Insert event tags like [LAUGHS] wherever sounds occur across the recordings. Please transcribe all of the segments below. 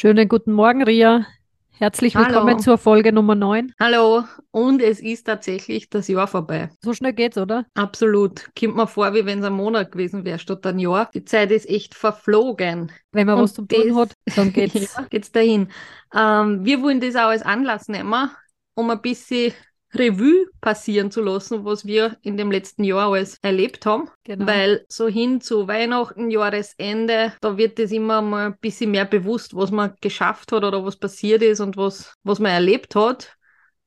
Schönen guten Morgen, Ria. Herzlich willkommen Hallo. zur Folge Nummer 9. Hallo, und es ist tatsächlich das Jahr vorbei. So schnell geht's, oder? Absolut. Kommt mir vor, wie wenn es ein Monat gewesen wäre statt ein Jahr. Die Zeit ist echt verflogen. Wenn man Und was zum Tun hat, dann [LAUGHS] geht's. Geht's dahin. Ähm, wir wollen das auch als Anlass nehmen, um ein bisschen Revue passieren zu lassen, was wir in dem letzten Jahr alles erlebt haben. Genau. Weil so hin zu Weihnachten, Jahresende, da wird es immer mal ein bisschen mehr bewusst, was man geschafft hat oder was passiert ist und was, was man erlebt hat.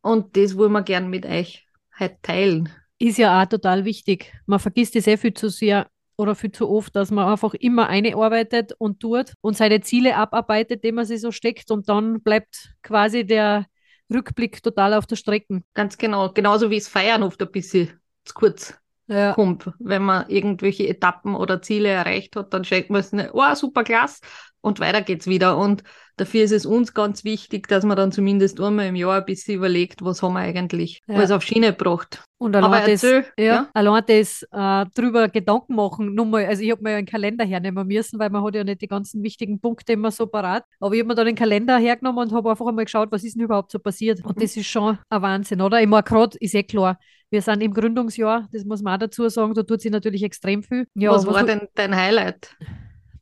Und das wollen wir gern mit euch heute teilen. Ist ja auch total wichtig. Man vergisst es sehr viel zu sehr oder viel zu oft, dass man einfach immer eine arbeitet und tut und seine Ziele abarbeitet, die man sich so steckt und dann bleibt quasi der Rückblick total auf der Strecke. Ganz genau. Genauso wie es Feiern oft ein bisschen zu kurz Ja, kommt. Wenn man irgendwelche Etappen oder Ziele erreicht hat, dann schenkt man es nicht, oh, super klasse, und weiter geht's wieder. Und dafür ist es uns ganz wichtig, dass man dann zumindest einmal im Jahr ein bisschen überlegt, was haben wir eigentlich Ja. alles auf Schiene gebracht. und Aber allein das, ja, ja? allein das äh, drüber Gedanken machen, nur mal, also ich habe mir ja einen Kalender hernehmen müssen, weil man hat ja nicht die ganzen wichtigen Punkte immer so parat. Aber ich habe mir dann den Kalender hergenommen und habe einfach einmal geschaut, was ist denn überhaupt so passiert. Und Mhm. das ist schon ein Wahnsinn, oder? Ich meine, gerade ist eh klar, wir sind im Gründungsjahr, das muss man auch dazu sagen, da tut sich natürlich extrem viel. Ja, was war so- denn dein Highlight?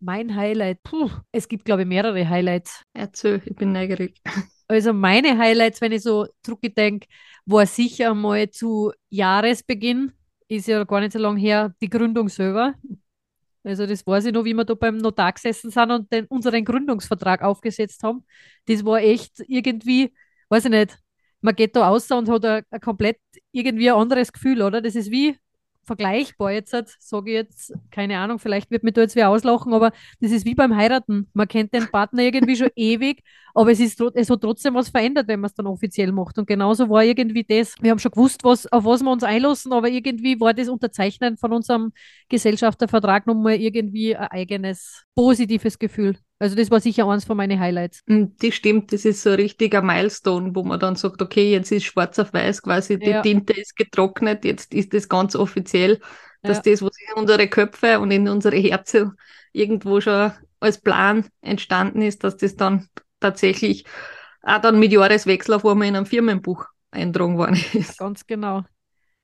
Mein Highlight? Puh, es gibt, glaube ich, mehrere Highlights. Erzähl, ich bin neugierig. Also meine Highlights, wenn ich so zurückdenke, war sicher mal zu Jahresbeginn, ist ja gar nicht so lange her, die Gründung selber. Also das weiß ich noch, wie wir da beim Notar gesessen sind und den, unseren Gründungsvertrag aufgesetzt haben. Das war echt irgendwie, weiß ich nicht, man geht da raus und hat ein, ein komplett irgendwie ein anderes Gefühl, oder? Das ist wie vergleichbar jetzt, sage ich jetzt, keine Ahnung, vielleicht wird mir da jetzt wer auslachen, aber das ist wie beim Heiraten. Man kennt den Partner irgendwie schon [LAUGHS] ewig, aber es, ist, es hat trotzdem was verändert, wenn man es dann offiziell macht. Und genauso war irgendwie das. Wir haben schon gewusst, was, auf was wir uns einlassen, aber irgendwie war das Unterzeichnen von unserem Gesellschaftervertrag nochmal irgendwie ein eigenes positives Gefühl. Also das war sicher eins von meinen Highlights. Mm, Das stimmt, das ist so ein richtiger Milestone, wo man dann sagt, okay, jetzt ist schwarz auf weiß quasi, die Ja. Tinte ist getrocknet, jetzt ist das ganz offiziell, dass Ja. das, was in unsere Köpfe und in unsere Herzen irgendwo schon als Plan entstanden ist, dass das dann tatsächlich auch dann mit Jahreswechsel auf einmal in einem Firmenbuch eintragen worden [LAUGHS] ist. Ganz genau.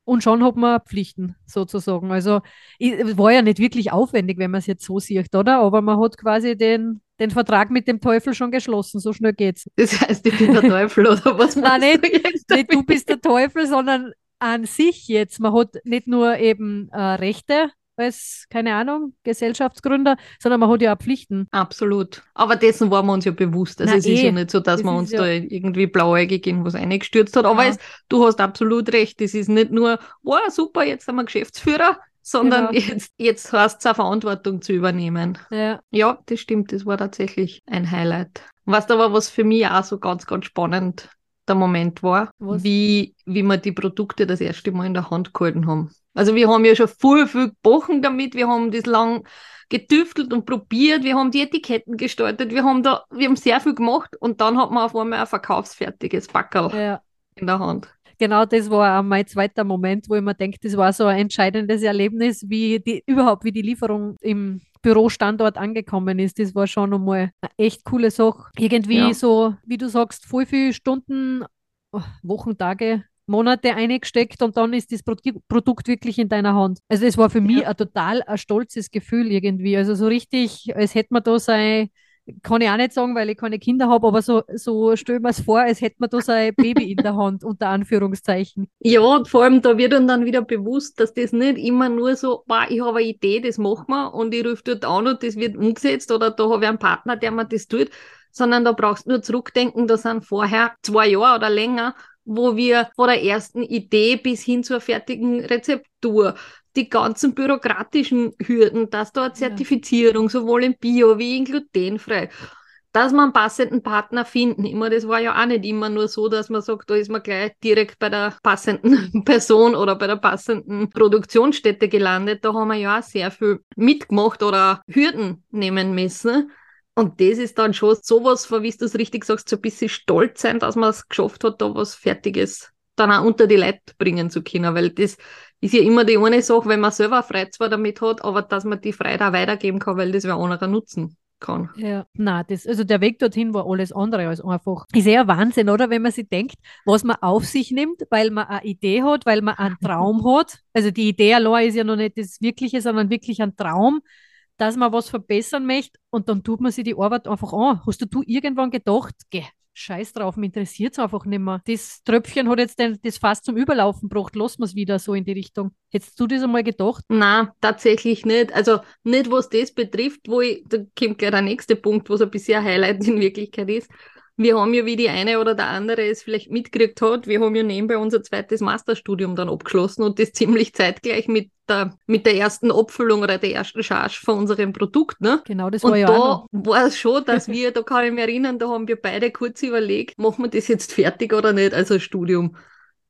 Und schon hat man Pflichten, sozusagen. Also es war ja nicht wirklich aufwendig, wenn man es jetzt so sieht, oder? Aber man hat quasi den, den Vertrag mit dem Teufel schon geschlossen. So schnell geht's. Das heißt, ich bin der Teufel oder was Nein, meinst du jetzt? Nicht du bist der Teufel, sondern an sich jetzt. Man hat nicht nur eben äh, Rechte als, keine Ahnung, Gesellschaftsgründer, sondern man hat ja auch Pflichten. Absolut. Aber dessen waren wir uns ja bewusst. Also Na es ist eh, ja nicht so, dass das man ist uns ja- da irgendwie blauäugig in was eingestürzt hat. Aber Ja. es, du hast absolut recht. Es ist nicht nur, wow, super, jetzt haben wir Geschäftsführer, sondern Genau. jetzt, jetzt heißt es auch Verantwortung zu übernehmen. Ja, Ja, das stimmt. Das war tatsächlich ein Highlight. Weißt aber, was für mich auch so ganz, ganz spannend der Moment war, Was? wie, wie wir die Produkte das erste Mal in der Hand gehalten haben. Also wir haben ja schon viel, viel gebrochen damit. Wir haben das lang getüftelt und probiert. Wir haben die Etiketten gestaltet. Wir haben da, wir haben sehr viel gemacht und dann hat man auf einmal ein verkaufsfertiges Packerl ja. in der Hand. Genau, das war auch mein zweiter Moment, wo ich mir denke, das war so ein entscheidendes Erlebnis, wie die, überhaupt, wie die Lieferung im Bürostandort angekommen ist. Das war schon einmal eine echt coole Sache. Irgendwie Ja. so, wie du sagst, voll viele Stunden, oh, Wochen, Tage, Monate eingesteckt und dann ist das Produ Produkt wirklich in deiner Hand. Also es war für mich Ja. ein total ein stolzes Gefühl irgendwie. Also so richtig, als hätte man da sein kann ich auch nicht sagen, weil ich keine Kinder habe, aber so, so stell mir es vor, als hätte man da so ein Baby in der Hand, unter Anführungszeichen. [LAUGHS] Ja, und vor allem da wird dann wieder bewusst, dass das nicht immer nur so, wow, ich habe eine Idee, das machen wir und ich rufe dort an und das wird umgesetzt oder da habe ich einen Partner, der mir das tut, sondern da brauchst du nur zurückdenken, da sind vorher zwei Jahre oder länger, wo wir von der ersten Idee bis hin zur fertigen Rezeptur die ganzen bürokratischen Hürden, dass da eine Ja. Zertifizierung sowohl in Bio wie in glutenfrei, dass man einen passenden Partner finden. Immer, das war ja auch nicht immer nur so, dass man sagt, da ist man gleich direkt bei der passenden [LAUGHS] Person oder bei der passenden Produktionsstätte gelandet. Da haben wir ja auch sehr viel mitgemacht oder Hürden nehmen müssen. Und das ist dann schon sowas, wie du es richtig sagst, so ein bisschen stolz sein, dass man es geschafft hat, da was Fertiges dann auch unter die Leute bringen zu können, weil das ist ja immer die eine Sache, wenn man selber Freude zwar damit hat, aber dass man die Freude auch weitergeben kann, weil das wer anderer nutzen kann. Ja, na, das, also der Weg dorthin war alles andere als einfach. Ist eher Wahnsinn, oder? Wenn man sich denkt, was man auf sich nimmt, weil man eine Idee hat, weil man einen [LAUGHS] Traum hat. Also die Idee allein ist ja noch nicht das Wirkliche, sondern wirklich ein Traum, dass man was verbessern möchte und dann tut man sich die Arbeit einfach an. Hast du, du irgendwann gedacht, geh, scheiß drauf, mich interessiert es einfach nicht mehr. Das Tröpfchen hat jetzt den, das fast zum Überlaufen gebracht, lassen wir es wieder so in die Richtung. Hättest du das einmal gedacht? Na, tatsächlich nicht. Also nicht, was das betrifft, wo ich, da kommt gleich der nächste Punkt, was ein bisschen Highlight in Wirklichkeit ist wir haben ja, wie die eine oder der andere es vielleicht mitgekriegt hat, wir haben ja nebenbei unser zweites Masterstudium dann abgeschlossen und das ziemlich zeitgleich mit der, mit der ersten Abfüllung oder der ersten Charge von unserem Produkt. Ne? Genau, das und war ja da auch noch. war es schon, dass [LAUGHS] wir, da kann ich mich erinnern, da haben wir beide kurz überlegt, machen wir das jetzt fertig oder nicht, also Studium.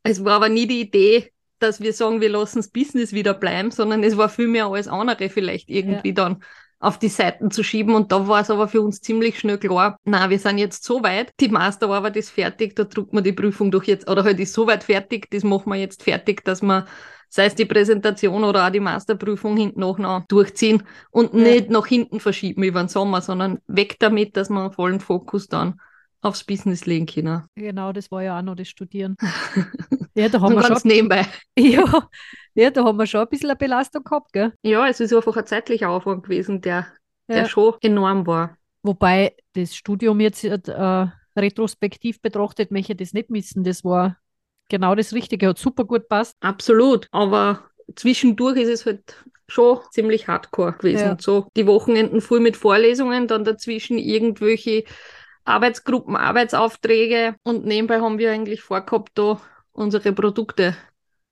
Es war aber nie die Idee, dass wir sagen, wir lassen das Business wieder bleiben, sondern es war viel mehr alles andere vielleicht irgendwie ja. dann auf die Seiten zu schieben. Und da war es aber für uns ziemlich schnell klar, na, wir sind jetzt so weit, die Masterarbeit ist fertig, da druckt man die Prüfung doch jetzt, oder halt ist so weit fertig, das machen wir jetzt fertig, dass wir sei es die Präsentation oder auch die Masterprüfung hinten auch noch durchziehen und nicht nach hinten verschieben über den Sommer, sondern weg damit, dass wir vollen Fokus dann aufs Business legen können. Genau, das war ja auch noch das Studieren. [LAUGHS] ja, da haben wir ganz schon. nebenbei. [LAUGHS] Ja, ja, da haben wir schon ein bisschen eine Belastung gehabt, gell? Ja, es ist einfach ein zeitlicher Aufwand gewesen, der, der Ja. schon enorm war. Wobei das Studium jetzt äh, retrospektiv betrachtet, möchte ich das nicht missen. Das war genau das Richtige, hat super gut passt. Absolut. Aber zwischendurch ist es halt schon ziemlich hardcore gewesen. Ja. So die Wochenenden voll mit Vorlesungen, dann dazwischen irgendwelche Arbeitsgruppen, Arbeitsaufträge und nebenbei haben wir eigentlich vorgehabt, da unsere Produkte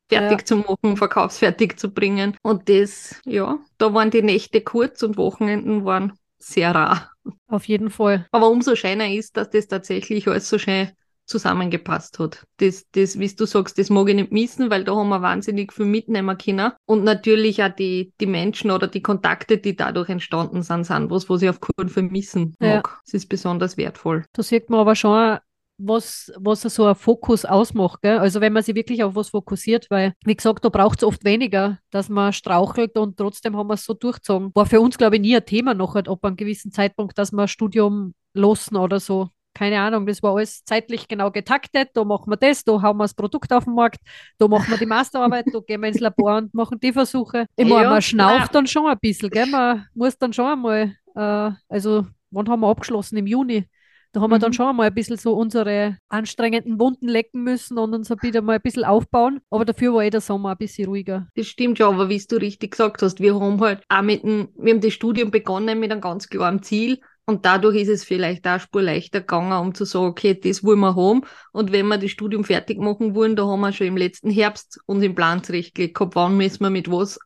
fertig Ja. zu machen, verkaufsfertig zu bringen. Und das, ja, da waren die Nächte kurz und Wochenenden waren sehr rar. Auf jeden Fall. Aber umso schöner ist, dass das tatsächlich alles so schön zusammengepasst hat. Das, das, wie du sagst, das mag ich nicht missen, weil da haben wir wahnsinnig viel mitnehmen können. Und natürlich auch die, die Menschen oder die Kontakte, die dadurch entstanden sind, sind was, was ich auf keinen Fall missen Ja. mag. Es ist besonders wertvoll. Da sieht man aber schon, was, was so ein Fokus ausmacht. Gell? Also wenn man sich wirklich auf was fokussiert, weil, wie gesagt, da braucht es oft weniger, dass man strauchelt und trotzdem haben wir es so durchgezogen. War für uns, glaube ich, nie ein Thema noch, halt, ab einem gewissen Zeitpunkt, dass wir ein Studium losen oder so. Keine Ahnung, das war alles zeitlich genau getaktet. Da machen wir das, da hauen wir das Produkt auf den Markt, da machen wir die Masterarbeit, da gehen wir ins Labor und machen die Versuche. Ich meine, Ja, man schnauft dann schon ein bisschen, gell? Man muss dann schon einmal, äh, also wann haben wir abgeschlossen? Im Juni. Da haben wir dann Mhm. schon mal ein bisschen so unsere anstrengenden Wunden lecken müssen und uns wieder mal ein bisschen aufbauen. Aber dafür war eh der Sommer ein bisschen ruhiger. Das stimmt ja, aber wie du richtig gesagt hast, wir haben halt auch mit dem, wir haben das Studium begonnen mit einem ganz klaren Ziel. Und dadurch ist es vielleicht auch Spur leichter gegangen, um zu sagen, okay, das wollen wir haben. Und wenn wir das Studium fertig machen wollen, da haben wir schon im letzten Herbst uns im Plan zurechtgelegt gehabt, wann müssen wir mit was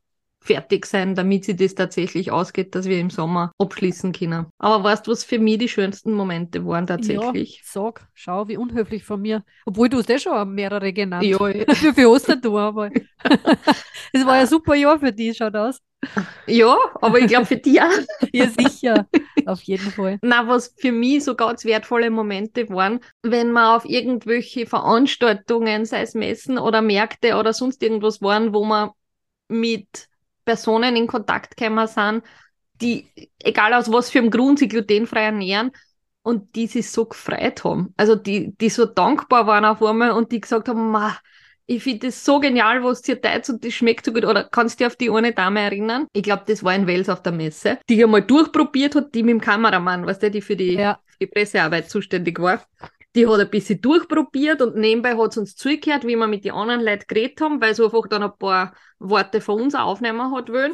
fertig sein, damit sie das tatsächlich ausgeht, dass wir im Sommer abschließen können. Aber weißt du, was für mich die schönsten Momente waren tatsächlich? Ja, sag, schau, wie unhöflich von mir. Obwohl du hast eh schon mehrere genannt. Ja, Wie viel hast denn [LAUGHS] du aber? [LAUGHS] Es war ja ein super Jahr für dich, schaut aus. ja, aber ich glaube für dich auch. [LAUGHS] Ja, sicher. Auf jeden Fall. Na, was für mich so ganz wertvolle Momente waren, wenn wir auf irgendwelche Veranstaltungen, sei es Messen oder Märkte oder sonst irgendwas waren, wo wir mit Personen in Kontakt gekommen sind, die, egal aus was für einem Grund, sich glutenfrei ernähren und die sich so gefreut haben. Also die, die so dankbar waren auf einmal und die gesagt haben, Ma, ich finde das so genial, was ihr teilt und das schmeckt so gut. Oder kannst du dich auf die eine Dame erinnern? Ich glaube, das war in Wels auf der Messe, die einmal durchprobiert hat, die mit dem Kameramann, weißt du, die für die, Ja, für die Pressearbeit zuständig war. Die hat ein bisschen durchprobiert und nebenbei hat sie uns zugehört, wie wir mit den anderen Leuten geredet haben, weil sie einfach dann ein paar Worte von uns aufnehmen hat wollen.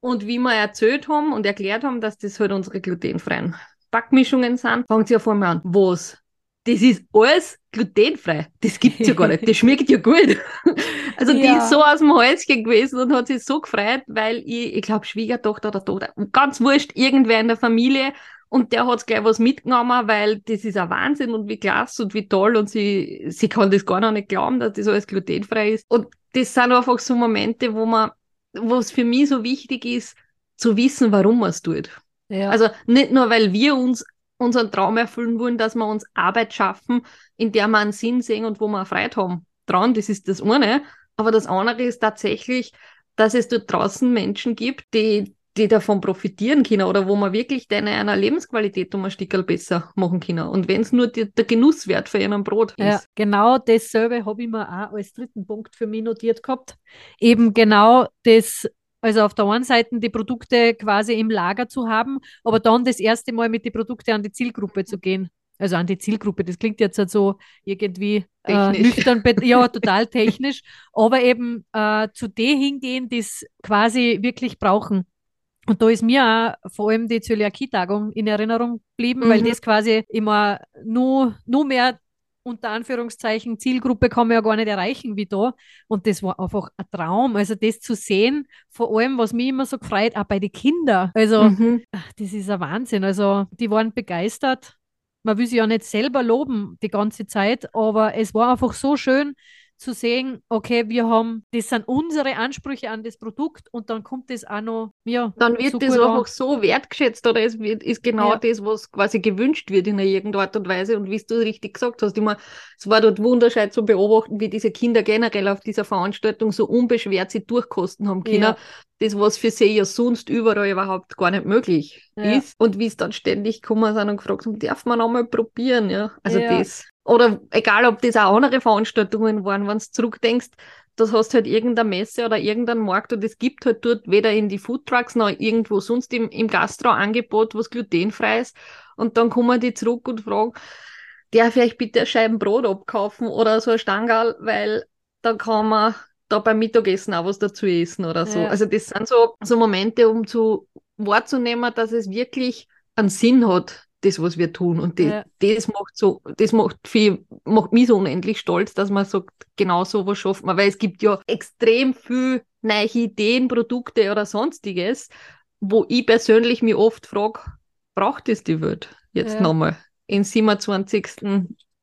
Und wie wir erzählt haben und erklärt haben, dass das halt unsere glutenfreien Backmischungen sind, fangt sie auf einmal an. Was? Das ist alles glutenfrei. Das gibt's ja gar nicht. Das [LAUGHS] schmeckt ja gut. [LAUGHS] Also die Ja. ist so aus dem Häuschen gewesen und hat sich so gefreut, weil ich, ich glaube, Schwiegertochter oder Tochter, ganz wurscht, irgendwer in der Familie Und der hat gleich was mitgenommen, weil das ist ein Wahnsinn und wie klasse und wie toll und sie, sie kann das gar noch nicht glauben, dass das alles glutenfrei ist. Und das sind einfach so Momente, wo man, wo es für mich so wichtig ist, zu wissen, warum man es tut. Ja. Also nicht nur, weil wir uns unseren Traum erfüllen wollen, dass wir uns Arbeit schaffen, in der wir einen Sinn sehen und wo wir Freude haben dran. Das ist das eine. Aber das andere ist tatsächlich, dass es dort draußen Menschen gibt, die, die davon profitieren können oder wo man wirklich deine einer Lebensqualität um ein Stück besser machen können. Und wenn es nur die, der Genusswert für ihren Brot ja, ist. Genau dasselbe habe ich mir auch als dritten Punkt für mich notiert gehabt. Eben genau das also auf der einen Seite die Produkte quasi im Lager zu haben, aber dann das erste Mal mit den Produkten an die Zielgruppe zu gehen. Also an die Zielgruppe, das klingt jetzt halt so irgendwie äh, nüchtern, ja, [LAUGHS] total technisch, aber eben äh, zu denen hingehen, die es quasi wirklich brauchen. Und da ist mir auch vor allem die Zöliakie-Tagung in Erinnerung geblieben, mhm. weil das quasi immer nur, nur mehr unter Anführungszeichen Zielgruppe kann man ja gar nicht erreichen wie da. Und das war einfach ein Traum. Also das zu sehen, vor allem, was mich immer so gefreut, auch bei den Kindern. Also mhm. das ist ein Wahnsinn. Also die waren begeistert. Man will sie ja nicht selber loben die ganze Zeit, aber es war einfach so schön, zu sehen, okay, wir haben, das sind unsere Ansprüche an das Produkt und dann kommt das auch noch, ja. Dann wird so das einfach so wertgeschätzt oder es wird, ist genau ja. das, was quasi gewünscht wird in irgendeiner Art und Weise und wie du richtig gesagt hast, immer, es war dort wunderschön zu beobachten, wie diese Kinder generell auf dieser Veranstaltung so unbeschwert sie durchkosten haben können. Ja. Das, was für sie ja sonst überall überhaupt gar nicht möglich ja. ist. Und wie es dann ständig gekommen sind und gefragt haben, darf man einmal probieren, ja. Also das oder egal, ob das auch andere Veranstaltungen waren, wenn du zurückdenkst, das hast halt irgendeine Messe oder irgendeinen Markt und es gibt halt dort weder in die Foodtrucks noch irgendwo sonst im, im Gastro-Angebot was glutenfrei ist. Und dann kommen die zurück und fragen, der vielleicht bitte eine Scheiben Brot abkaufen oder so ein Stangal, weil dann kann man da beim Mittagessen auch was dazu essen oder so. Ja. Also das sind so, so Momente, um zu wahrzunehmen, dass es wirklich einen Sinn hat, das, was wir tun. Und die, ja. das macht so, das macht viel, macht mich so unendlich stolz, dass man sagt, genau so was schafft man, weil es gibt ja extrem viel neue Ideen, Produkte oder sonstiges, wo ich persönlich mich oft frage, braucht es die Welt jetzt ja. nochmal? In 27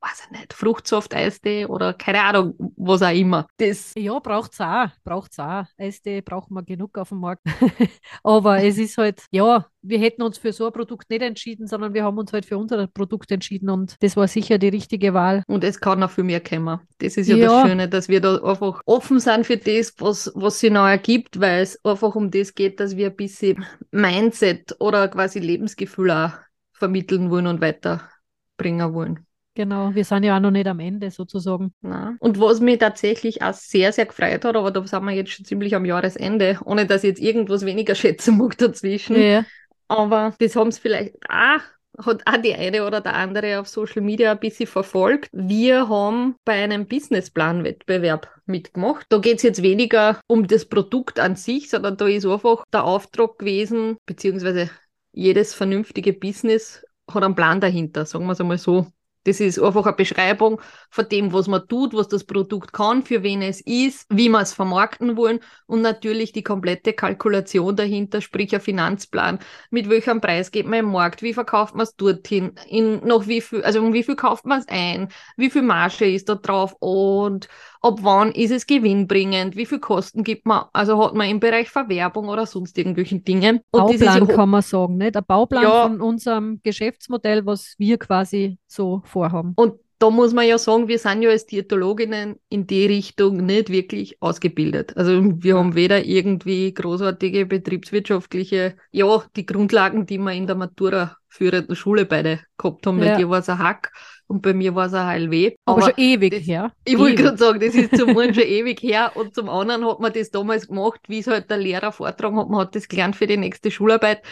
weiß ich nicht, Fruchtsaft, Eistee oder keine Ahnung, was auch immer. Das ja, braucht es auch. Braucht's auch. Eistee brauchen wir genug auf dem Markt. [LAUGHS] Aber es ist halt, ja, wir hätten uns für so ein Produkt nicht entschieden, sondern wir haben uns halt für unser Produkt entschieden und das war sicher die richtige Wahl. Und es kann auch viel mehr kommen. Das ist ja, ja. das Schöne, dass wir da einfach offen sind für das, was, was sich neu ergibt, weil es einfach um das geht, dass wir ein bisschen Mindset oder quasi Lebensgefühl auch vermitteln wollen und weiterbringen wollen. Genau, wir sind ja auch noch nicht am Ende sozusagen. Nein. Und was mich tatsächlich auch sehr, sehr gefreut hat, aber da sind wir jetzt schon ziemlich am Jahresende, ohne dass ich jetzt irgendwas weniger [LAUGHS] schätzen mag dazwischen. Ja. Aber das haben es vielleicht auch hat auch die eine oder der andere auf Social Media ein bisschen verfolgt. Wir haben bei einem Businessplan-Wettbewerb mitgemacht. Da geht es jetzt weniger um das Produkt an sich, sondern da ist einfach der Auftrag gewesen, beziehungsweise jedes vernünftige Business hat einen Plan dahinter, sagen wir es einmal so. Das ist einfach eine Beschreibung von dem, was man tut, was das Produkt kann, für wen es ist, wie wir es vermarkten wollen und natürlich die komplette Kalkulation dahinter, sprich ein Finanzplan. Mit welchem Preis geht man im Markt? Wie verkauft man es dorthin? In noch wie viel, also um wie viel kauft man es ein? Wie viel Marge ist da drauf? Und ab wann ist es gewinnbringend? Wie viel Kosten gibt man? Also hat man im Bereich Verwerbung oder sonst irgendwelchen Dingen? Und Bauplan kann man sagen, nicht? Ein Bauplan ja, von unserem Geschäftsmodell, was wir quasi so vorhaben. Und da muss man ja sagen, wir sind ja als Diätologinnen in die Richtung nicht wirklich ausgebildet. Also wir haben weder irgendwie großartige betriebswirtschaftliche, ja, die Grundlagen, die wir in der Matura führenden Schule beide gehabt haben. Ja. Bei dir war es ein Hack und bei mir war es ein HLW. Aber, Aber schon ewig das, her. Ich wollte gerade sagen, das ist zum einen schon [LAUGHS] ewig her und zum anderen hat man das damals gemacht, wie es halt der Lehrer vortragen hat. Man hat das gelernt für die nächste Schularbeit.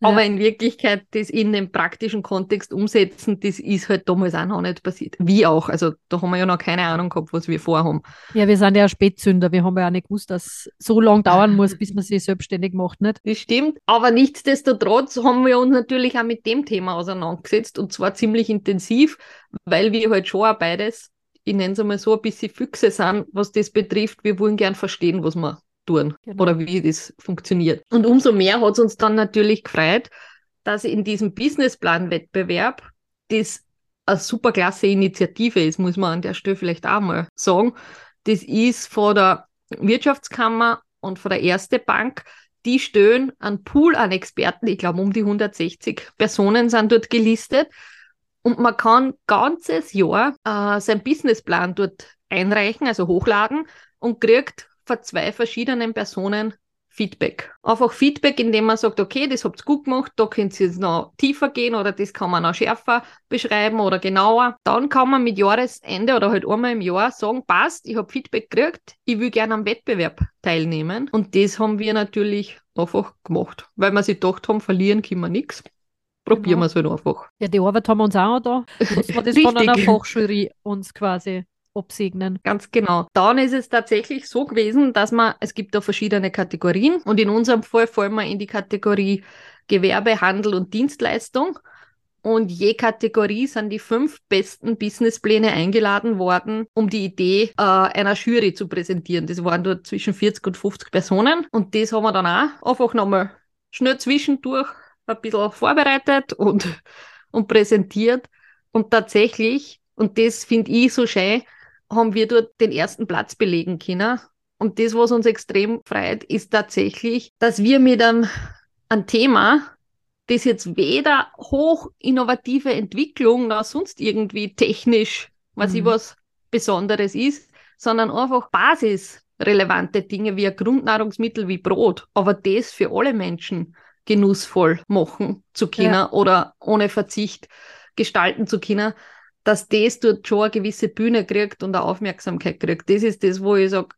Aber in Wirklichkeit, das in den praktischen Kontext umsetzen, das ist halt damals auch noch nicht passiert. Wie auch. Also da haben wir ja noch keine Ahnung gehabt, was wir vorhaben. Ja, wir sind ja Spätzünder. Wir haben ja auch nicht gewusst, dass es so lange dauern muss, bis man sich selbstständig macht, nicht? Das stimmt. Aber nichtsdestotrotz haben wir uns natürlich auch mit dem Thema auseinandergesetzt und zwar ziemlich intensiv, weil wir halt schon auch beides, ich nenne es einmal so, ein bisschen Füchse sind, was das betrifft. Wir wollen gern verstehen, was wir tun genau. oder wie das funktioniert. Und umso mehr hat es uns dann natürlich gefreut, dass in diesem Businessplan-Wettbewerb das eine super klasse Initiative ist, muss man an der Stelle vielleicht auch mal sagen. Das ist von der Wirtschaftskammer und von der Erste Bank. Die stellen einen Pool an Experten, ich glaube um die 160 Personen sind dort gelistet. Und man kann ganzes Jahr äh, seinen Businessplan dort einreichen, also hochladen und kriegt von zwei verschiedenen Personen Feedback. Einfach Feedback, indem man sagt, okay, das habt ihr gut gemacht, da könnt ihr jetzt noch tiefer gehen oder das kann man noch schärfer beschreiben oder genauer. Dann kann man mit Jahresende oder halt einmal im Jahr sagen, passt, ich habe Feedback gekriegt, ich will gerne am Wettbewerb teilnehmen. Und das haben wir natürlich einfach gemacht, weil wir sich gedacht haben, verlieren können wir nichts. Probieren genau. wir es halt einfach. Ja, die Arbeit haben wir uns auch da. Das war das von [LAUGHS] einer Fachjury uns quasi absegnen. Ganz genau. Dann ist es tatsächlich so gewesen, dass man, es gibt da verschiedene Kategorien und in unserem Fall fallen wir in die Kategorie Gewerbe, Handel und Dienstleistung. Und je Kategorie sind die fünf besten Businesspläne eingeladen worden, um die Idee äh, einer Jury zu präsentieren. Das waren dort zwischen 40 und 50 Personen. Und das haben wir dann auch einfach nochmal schnell zwischendurch ein bisschen vorbereitet und, und präsentiert. Und tatsächlich, und das finde ich so schön, haben wir dort den ersten Platz belegen können. Und das, was uns extrem freut, ist tatsächlich, dass wir mit einem, einem Thema, das jetzt weder hoch innovative Entwicklung noch sonst irgendwie technisch, was mhm. ich was Besonderes ist, sondern einfach basisrelevante Dinge wie ein Grundnahrungsmittel wie Brot, aber das für alle Menschen genussvoll machen zu können ja. oder ohne Verzicht gestalten zu können dass das dort schon eine gewisse Bühne kriegt und eine Aufmerksamkeit kriegt. Das ist das, wo ich sage,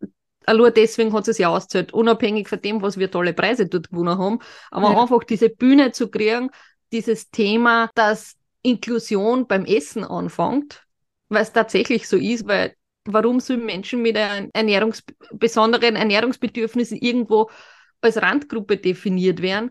nur deswegen hat es ja ausgezahlt, unabhängig von dem, was wir tolle Preise dort gewonnen haben. Aber ja. einfach diese Bühne zu kriegen, dieses Thema, dass Inklusion beim Essen anfängt, weil es tatsächlich so ist, weil warum sollen Menschen mit Ernährungs besonderen Ernährungsbedürfnissen irgendwo als Randgruppe definiert werden?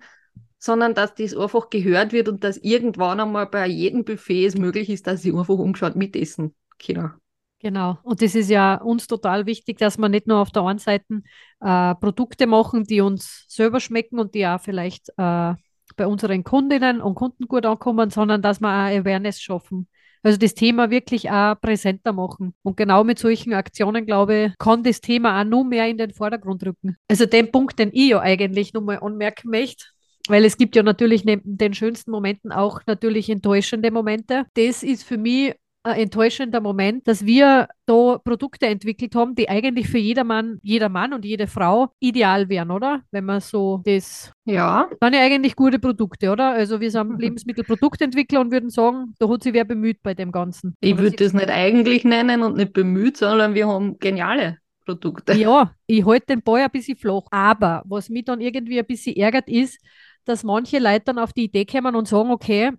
Sondern dass das einfach gehört wird und dass irgendwann einmal bei jedem Buffet es möglich ist, dass sie einfach umgeschaut mitessen können. Genau. Und das ist ja uns total wichtig, dass wir nicht nur auf der einen Seite äh, Produkte machen, die uns selber schmecken und die auch vielleicht äh, bei unseren Kundinnen und Kunden gut ankommen, sondern dass wir auch Awareness schaffen. Also das Thema wirklich auch präsenter machen. Und genau mit solchen Aktionen, glaube ich, kann das Thema auch noch mehr in den Vordergrund rücken. Also den Punkt, den ich ja eigentlich nochmal anmerken möchte, weil es gibt ja natürlich neben den schönsten Momenten auch natürlich enttäuschende Momente. Das ist für mich ein enttäuschender Moment, dass wir da Produkte entwickelt haben, die eigentlich für jedermann, jeder Mann und jede Frau ideal wären, oder? Wenn man so das. Ja. Dann ja eigentlich gute Produkte, oder? Also wir sind Lebensmittelproduktentwickler und würden sagen, da hat sich wer bemüht bei dem Ganzen. Ich würde das nicht eigentlich nennen und nicht bemüht, sondern wir haben geniale Produkte. Ja, ich halte den Ball ein bisschen flach. Aber was mich dann irgendwie ein bisschen ärgert ist, dass manche Leute dann auf die Idee kommen und sagen, okay,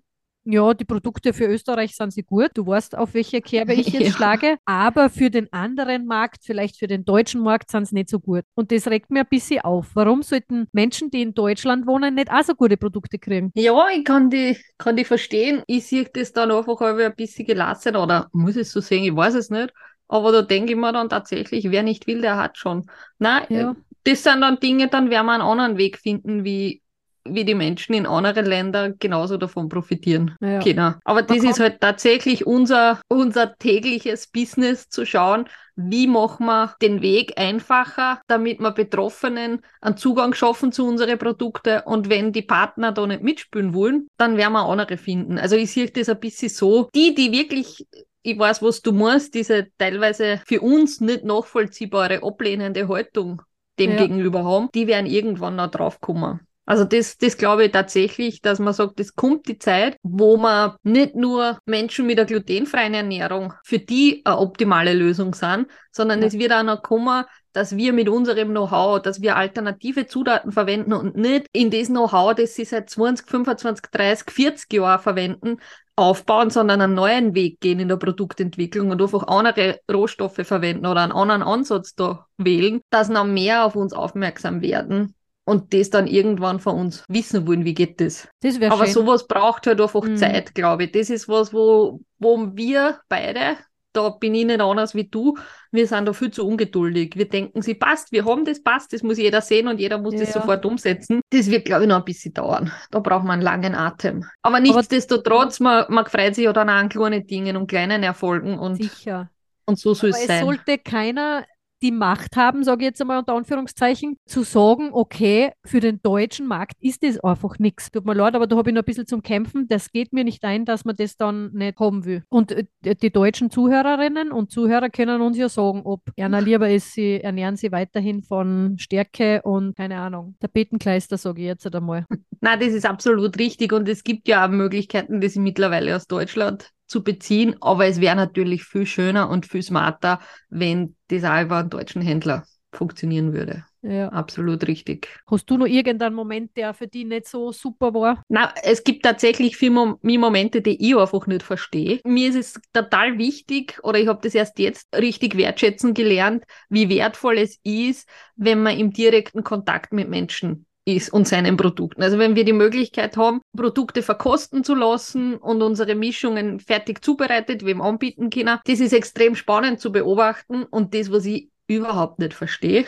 ja, die Produkte für Österreich sind sie gut. Du weißt, auf welche Kerbe ich jetzt [LAUGHS] ja. schlage. Aber für den anderen Markt, vielleicht für den deutschen Markt, sind sie nicht so gut. Und das regt mir ein bisschen auf. Warum sollten Menschen, die in Deutschland wohnen, nicht auch so gute Produkte kriegen? Ja, ich kann die, kann die verstehen. Ich sehe das dann einfach ein bisschen gelassen oder muss es so sehen, ich weiß es nicht. Aber da denke ich mir dann tatsächlich, wer nicht will, der hat schon. Nein, ja. das sind dann Dinge, dann werden wir einen anderen Weg finden, wie wie die Menschen in anderen Ländern genauso davon profitieren ja. können. Aber das ist halt tatsächlich unser, unser tägliches Business zu schauen, wie machen wir den Weg einfacher, damit wir Betroffenen einen Zugang schaffen zu unseren Produkten und wenn die Partner da nicht mitspielen wollen, dann werden wir andere finden. Also ich sehe das ein bisschen so, die, die wirklich ich weiß, was du meinst, diese teilweise für uns nicht nachvollziehbare ablehnende Haltung dem ja. gegenüber haben, die werden irgendwann noch draufkommen. Also das, das glaube ich tatsächlich, dass man sagt, es kommt die Zeit, wo man nicht nur Menschen mit einer glutenfreien Ernährung für die eine optimale Lösung sind, sondern ja. es wird auch noch kommen, dass wir mit unserem Know-how, dass wir alternative Zutaten verwenden und nicht in das Know-how, das sie seit 20, 25, 30, 40 Jahren verwenden, aufbauen, sondern einen neuen Weg gehen in der Produktentwicklung und einfach andere Rohstoffe verwenden oder einen anderen Ansatz da wählen, dass noch mehr auf uns aufmerksam werden und das dann irgendwann von uns wissen wollen, wie geht das. das Aber schön. sowas braucht halt einfach mhm. Zeit, glaube ich. Das ist was, wo, wo wir beide da bin ich nicht anders wie du. Wir sind da viel zu ungeduldig. Wir denken, sie passt, wir haben das passt, das muss jeder sehen und jeder muss Ja. das sofort umsetzen. Das wird, glaube ich, noch ein bisschen dauern. Da braucht man einen langen Atem. Aber nichtsdestotrotz, man, man freut sich ja dann auch an kleinen Dingen und kleinen Erfolgen und, Sicher. und so soll Aber es es sein. sollte keiner die Macht haben, sage ich jetzt einmal unter Anführungszeichen, zu sagen, okay, für den deutschen Markt ist das einfach nichts. Tut mir leid, aber da habe ich noch ein bisschen zum Kämpfen. Das geht mir nicht ein, dass man das dann nicht haben will. Und äh, die deutschen Zuhörerinnen und Zuhörer können uns ja sagen, ob einer lieber ist, sie ernähren sie weiterhin von Stärke und keine Ahnung, Tapetenkleister, sage ich jetzt einmal. [LAUGHS] Nein, das ist absolut richtig und es gibt ja auch Möglichkeiten, das mittlerweile aus Deutschland zu beziehen, aber es wäre natürlich viel schöner und viel smarter, wenn das auch über einen deutschen Händler funktionieren würde. Ja. Absolut richtig. Hast du noch irgendeinen Moment, der für dich nicht so super war? Na, es gibt tatsächlich viele Mom Momente, die ich einfach nicht verstehe. Mir ist es total wichtig, oder ich habe das erst jetzt richtig wertschätzen gelernt, wie wertvoll es ist, wenn man im direkten Kontakt mit Menschen ist und seinen Produkten. Also wenn wir die Möglichkeit haben, Produkte verkosten zu lassen und unsere Mischungen fertig zubereitet, wem anbieten können, das ist extrem spannend zu beobachten und das, was ich überhaupt nicht verstehe.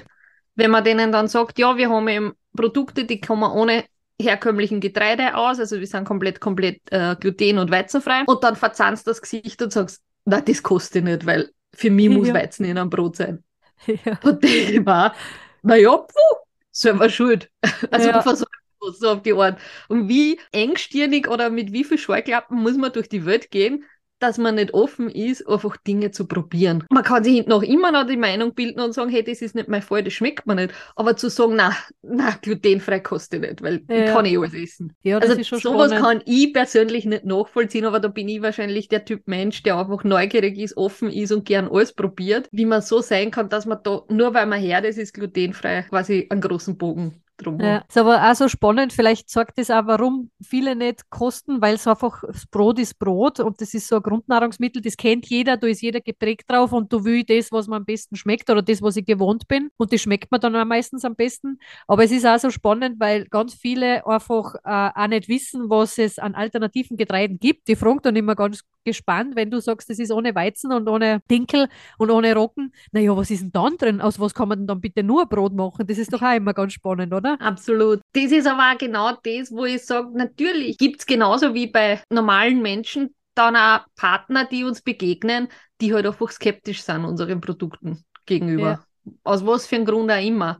Wenn man denen dann sagt, ja, wir haben eben Produkte, die kann man ohne herkömmlichen Getreide aus, also wir sind komplett, komplett äh, gluten- und weizenfrei und dann verzahnst das Gesicht und sagst, na, das kostet nicht, weil für mich [LAUGHS] muss Ja. Weizen in einem Brot sein. [LAUGHS] Ja. Und [LAUGHS] ich war, naja, puh, selber schuld. [LAUGHS] Also Ja. versorgt so auf die Art. Und wie engstirnig oder mit wie viel Scheuklappen muss man durch die Welt gehen, dass man nicht offen ist, einfach Dinge zu probieren. Man kann sich noch immer noch die Meinung bilden und sagen, hey, das ist nicht mein Fall, das schmeckt mir nicht. Aber zu sagen, na, na, glutenfrei kostet nicht, weil Ja. ich kann eh alles essen. Ja, das Also ist schon sowas spannend. kann ich persönlich nicht nachvollziehen, aber da bin ich wahrscheinlich der Typ Mensch, der einfach neugierig ist, offen ist und gern alles probiert, wie man so sein kann, dass man da, nur weil man her ist, ist glutenfrei, quasi einen großen Bogen drum Ja, ist aber auch so spannend. Vielleicht sagt das auch, warum viele nicht kosten, weil es einfach, das Brot ist Brot und das ist so ein Grundnahrungsmittel, das kennt jeder, da ist jeder geprägt drauf und du willst das, was mir am besten schmeckt oder das, was ich gewohnt bin und das schmeckt mir dann auch meistens am besten. Aber es ist auch so spannend, weil ganz viele einfach äh, auch nicht wissen, was es an alternativen Getreiden gibt. Die fragen dann immer ganz gespannt, wenn du sagst, das ist ohne Weizen und ohne Dinkel und ohne Roggen. Naja, was ist denn dann drin? Aus was kann man denn dann bitte nur Brot machen? Das ist doch auch immer ganz spannend, oder? Absolut. Das ist aber auch genau das, wo ich sage, natürlich gibt es genauso wie bei normalen Menschen dann auch Partner, die uns begegnen, die halt einfach skeptisch sind unseren Produkten gegenüber. Aus was für einem Grund auch immer.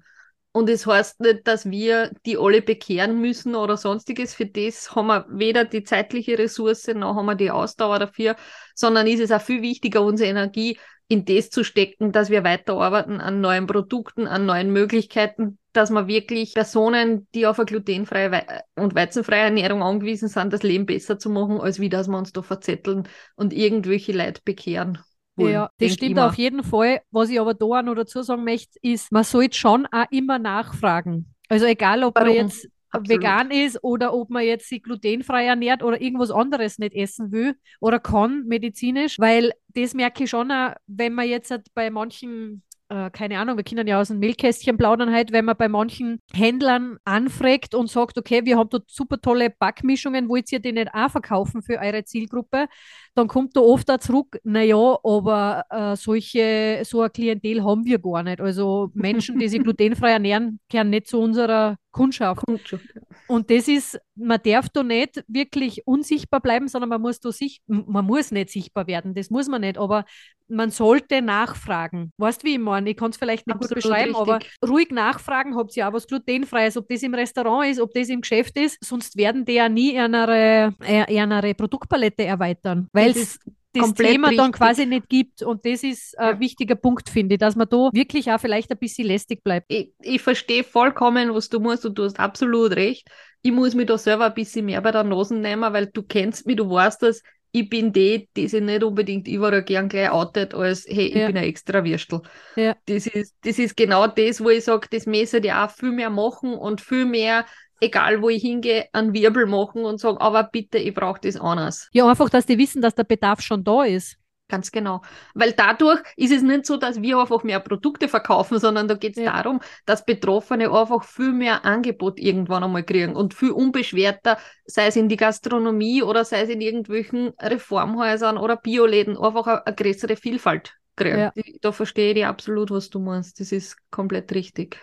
Und es heißt nicht, dass wir die alle bekehren müssen oder sonstiges. Für das haben wir weder die zeitliche Ressource noch haben wir die Ausdauer dafür, sondern ist es auch viel wichtiger, unsere Energie in das zu stecken, dass wir weiterarbeiten an neuen Produkten, an neuen Möglichkeiten, dass man wirklich Personen, die auf eine glutenfreie Wei und weizenfreie Ernährung angewiesen sind, das Leben besser zu machen, als wie dass wir uns da verzetteln und irgendwelche Leute bekehren. wollen. Ja, das stimmt auf jeden Fall. Was ich aber da auch noch dazu sagen möchte, ist, man sollte schon auch immer nachfragen. Also egal, ob man Warum? jetzt Absolut. vegan ist oder ob man jetzt sich glutenfrei ernährt oder irgendwas anderes nicht essen will oder kann medizinisch, weil das merke ich schon auch, wenn man jetzt halt bei manchen äh, keine Ahnung, wir können ja aus dem Mehlkästchen plaudern halt, wenn man bei manchen Händlern anfragt und sagt, okay, wir haben dort super tolle Backmischungen, wollt ihr die nicht auch verkaufen für eure Zielgruppe? Dann kommt da oft auch zurück, naja, aber äh, solche, so ein Klientel haben wir gar nicht. Also Menschen, die sich [LAUGHS] glutenfrei ernähren, gehören nicht zu unserer Kundschaft. Kommt schon. Und das ist, man darf da nicht wirklich unsichtbar bleiben, sondern man muss da sich, man muss nicht sichtbar werden, das muss man nicht, aber man sollte nachfragen. Weißt du, wie ich meine? Ich kann es vielleicht nicht Absolut gut beschreiben, aber richtig. ruhig nachfragen, habt ihr auch was glutenfreies, ob das im Restaurant ist, ob das im Geschäft ist, sonst werden die ja nie ihre, äh, ihre Produktpalette erweitern, weil es das komplett Thema dann richtig. quasi nicht gibt. Und das ist ein Ja. wichtiger Punkt, finde ich, dass man da wirklich auch vielleicht ein bisschen lästig bleibt. ich, ich verstehe vollkommen, was du musst und du hast absolut recht. Ich muss mich da selber ein bisschen mehr bei der Nase nehmen, weil du kennst mich, du weißt das. Ich bin die, die sich nicht unbedingt überall gern gleich outet, als hey, ich Ja. bin ein extra Würstel. Ja. Das ist, das ist genau das, wo ich sage, das müssen die auch viel mehr machen und viel mehr, egal wo ich hingehe, einen Wirbel machen und sagen, aber bitte, ich brauche das anders. Ja, einfach, dass die wissen, dass der Bedarf schon da ist. Ganz genau. Weil dadurch ist es nicht so, dass wir einfach mehr Produkte verkaufen, sondern da geht es Ja. darum, dass Betroffene einfach viel mehr Angebot irgendwann einmal kriegen und viel unbeschwerter, sei es in die Gastronomie oder sei es in irgendwelchen Reformhäusern oder Bioläden, einfach eine, eine größere Vielfalt kriegen. Ja. Da verstehe ich absolut, was du meinst. Das ist komplett richtig.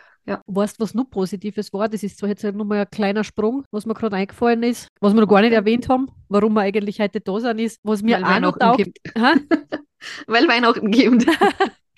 Weißt du, was noch Positives war? Das ist zwar jetzt halt nochmal ein kleiner Sprung, was mir gerade eingefallen ist, was wir noch gar nicht erwähnt haben, warum wir eigentlich heute da sind, ist, was mir Weil auch noch taugt. [LAUGHS] Weil Weihnachten gibt. [LAUGHS]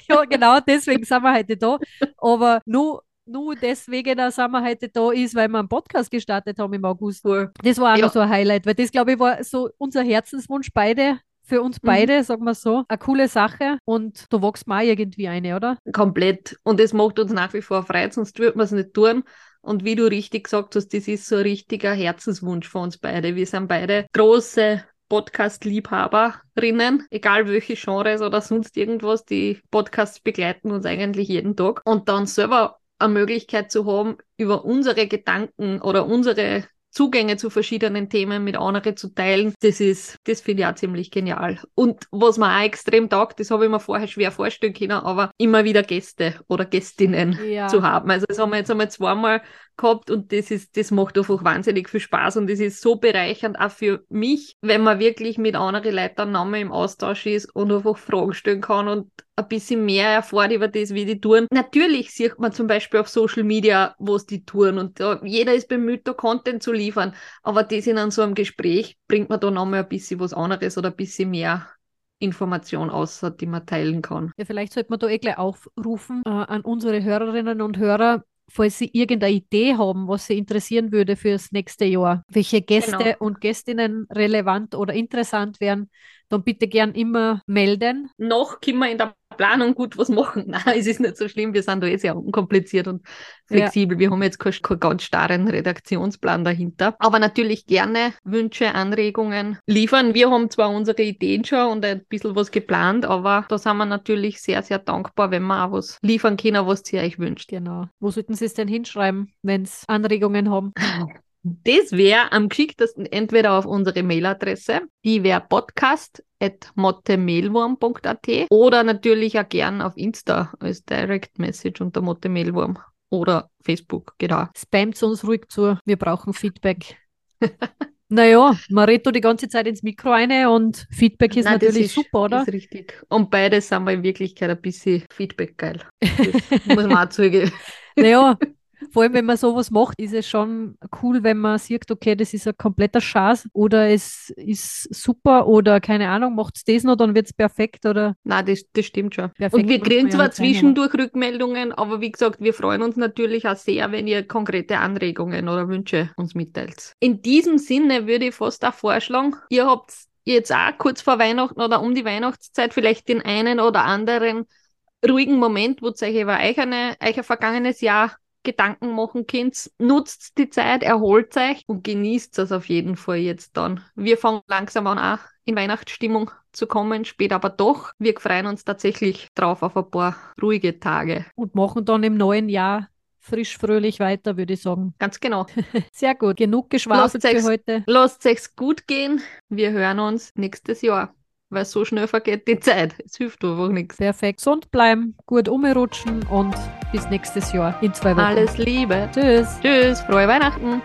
Ja, genau, deswegen sind wir heute da. Aber nur, nur deswegen auch sind wir heute da ist, weil wir einen Podcast gestartet haben im August. Das war auch Ja. noch so ein Highlight, weil das, glaube ich, war so unser Herzenswunsch beide, für uns Mhm. beide, sagen wir so. Eine coole Sache und da wächst auch irgendwie eine, oder? Komplett. Und das macht uns nach wie vor frei, sonst würde man es nicht tun. Und wie du richtig gesagt hast, das ist so ein richtiger Herzenswunsch von uns beide. Wir sind beide große Podcast-Liebhaberinnen, egal welche Genres oder sonst irgendwas. Die Podcasts begleiten uns eigentlich jeden Tag. Und dann selber eine Möglichkeit zu haben, über unsere Gedanken oder unsere Zugänge zu verschiedenen Themen mit anderen zu teilen, das ist, das finde ich auch ziemlich genial. Und was mir auch extrem taugt, das habe ich mir vorher schwer vorstellen können, aber immer wieder Gäste oder Gästinnen Ja. zu haben. Also das haben wir jetzt einmal zweimal gehabt und das ist, das macht einfach wahnsinnig viel Spaß und das ist so bereichernd auch für mich, wenn man wirklich mit anderen Leuten nochmal im Austausch ist und einfach Fragen stellen kann und ein bisschen mehr erfährt über das, wie die tun. Natürlich sieht man zum Beispiel auf Social Media, was die tun und da, jeder ist bemüht, da Content zu liefern, aber das in so einem Gespräch bringt man da nochmal ein bisschen was anderes oder ein bisschen mehr Information außer, die man teilen kann. Ja, vielleicht sollte man da eh gleich aufrufen äh, an unsere Hörerinnen und Hörer, falls sie irgendeine Idee haben, was sie interessieren würde fürs nächste Jahr, welche Gäste Genau. und Gästinnen relevant oder interessant wären, dann bitte gern immer melden. noch können wir in der Planung gut was machen. [LAUGHS] Nein, es ist nicht so schlimm. Wir sind da eh sehr unkompliziert und flexibel. Wir haben jetzt keinen, keinen ganz starren Redaktionsplan dahinter. Aber natürlich gerne Wünsche, Anregungen liefern. Wir haben zwar unsere Ideen schon und ein bisschen was geplant, aber da sind wir natürlich sehr, sehr dankbar, wenn wir auch was liefern können, was ihr euch wünscht. Genau. Wo sollten sie es denn hinschreiben, wenn sie Anregungen haben? [LAUGHS] Das wäre am geschicktesten entweder auf unsere Mailadresse, die wäre podcast.mottemailwurm.at oder natürlich auch gern auf Insta als Direct Message unter Mottemehlwurm oder Facebook, genau. Spamt uns ruhig zu. Wir brauchen Feedback. [LAUGHS] naja, man redet die ganze Zeit ins Mikro rein und Feedback ist Nein, das natürlich super, oder? Ist richtig. Und beides sind wir in Wirklichkeit ein bisschen Feedback geil. [LAUGHS] Das muss man auch zugeben. Naja, [LAUGHS] vor allem, wenn man sowas macht, ist es schon cool, wenn man sieht, okay, das ist ein kompletter Schatz oder es ist super oder keine Ahnung, macht es das noch, dann wird es perfekt oder Nein, das, das stimmt schon. Perfekt und wir kriegen zwar nicht sein, zwischendurch Rückmeldungen, aber wie gesagt, wir freuen uns natürlich auch sehr, wenn ihr konkrete Anregungen oder Wünsche uns mitteilt. In diesem Sinne würde ich fast auch vorschlagen, ihr habt jetzt auch kurz vor Weihnachten oder um die Weihnachtszeit vielleicht den einen oder anderen ruhigen Moment, wo ihr euch über euch, eine, euch ein vergangenes Jahr Gedanken machen könnt. Nutzt die Zeit, erholt euch und genießt es auf jeden Fall jetzt dann. Wir fangen langsam an, auch in Weihnachtsstimmung zu kommen, spät aber doch. Wir freuen uns tatsächlich drauf auf ein paar ruhige Tage. und machen dann im neuen Jahr frisch, fröhlich weiter, würde ich sagen. Ganz genau. [LAUGHS] Sehr gut, genug geschwafelt für heute. Lasst euch's gut gehen. Wir hören uns nächstes Jahr, weil so schnell vergeht die Zeit. Es hilft einfach nichts. Perfekt. Gesund bleiben, gut umrutschen und bis nächstes Jahr in zwei Wochen. Alles Liebe. Tschüss. Tschüss, frohe Weihnachten.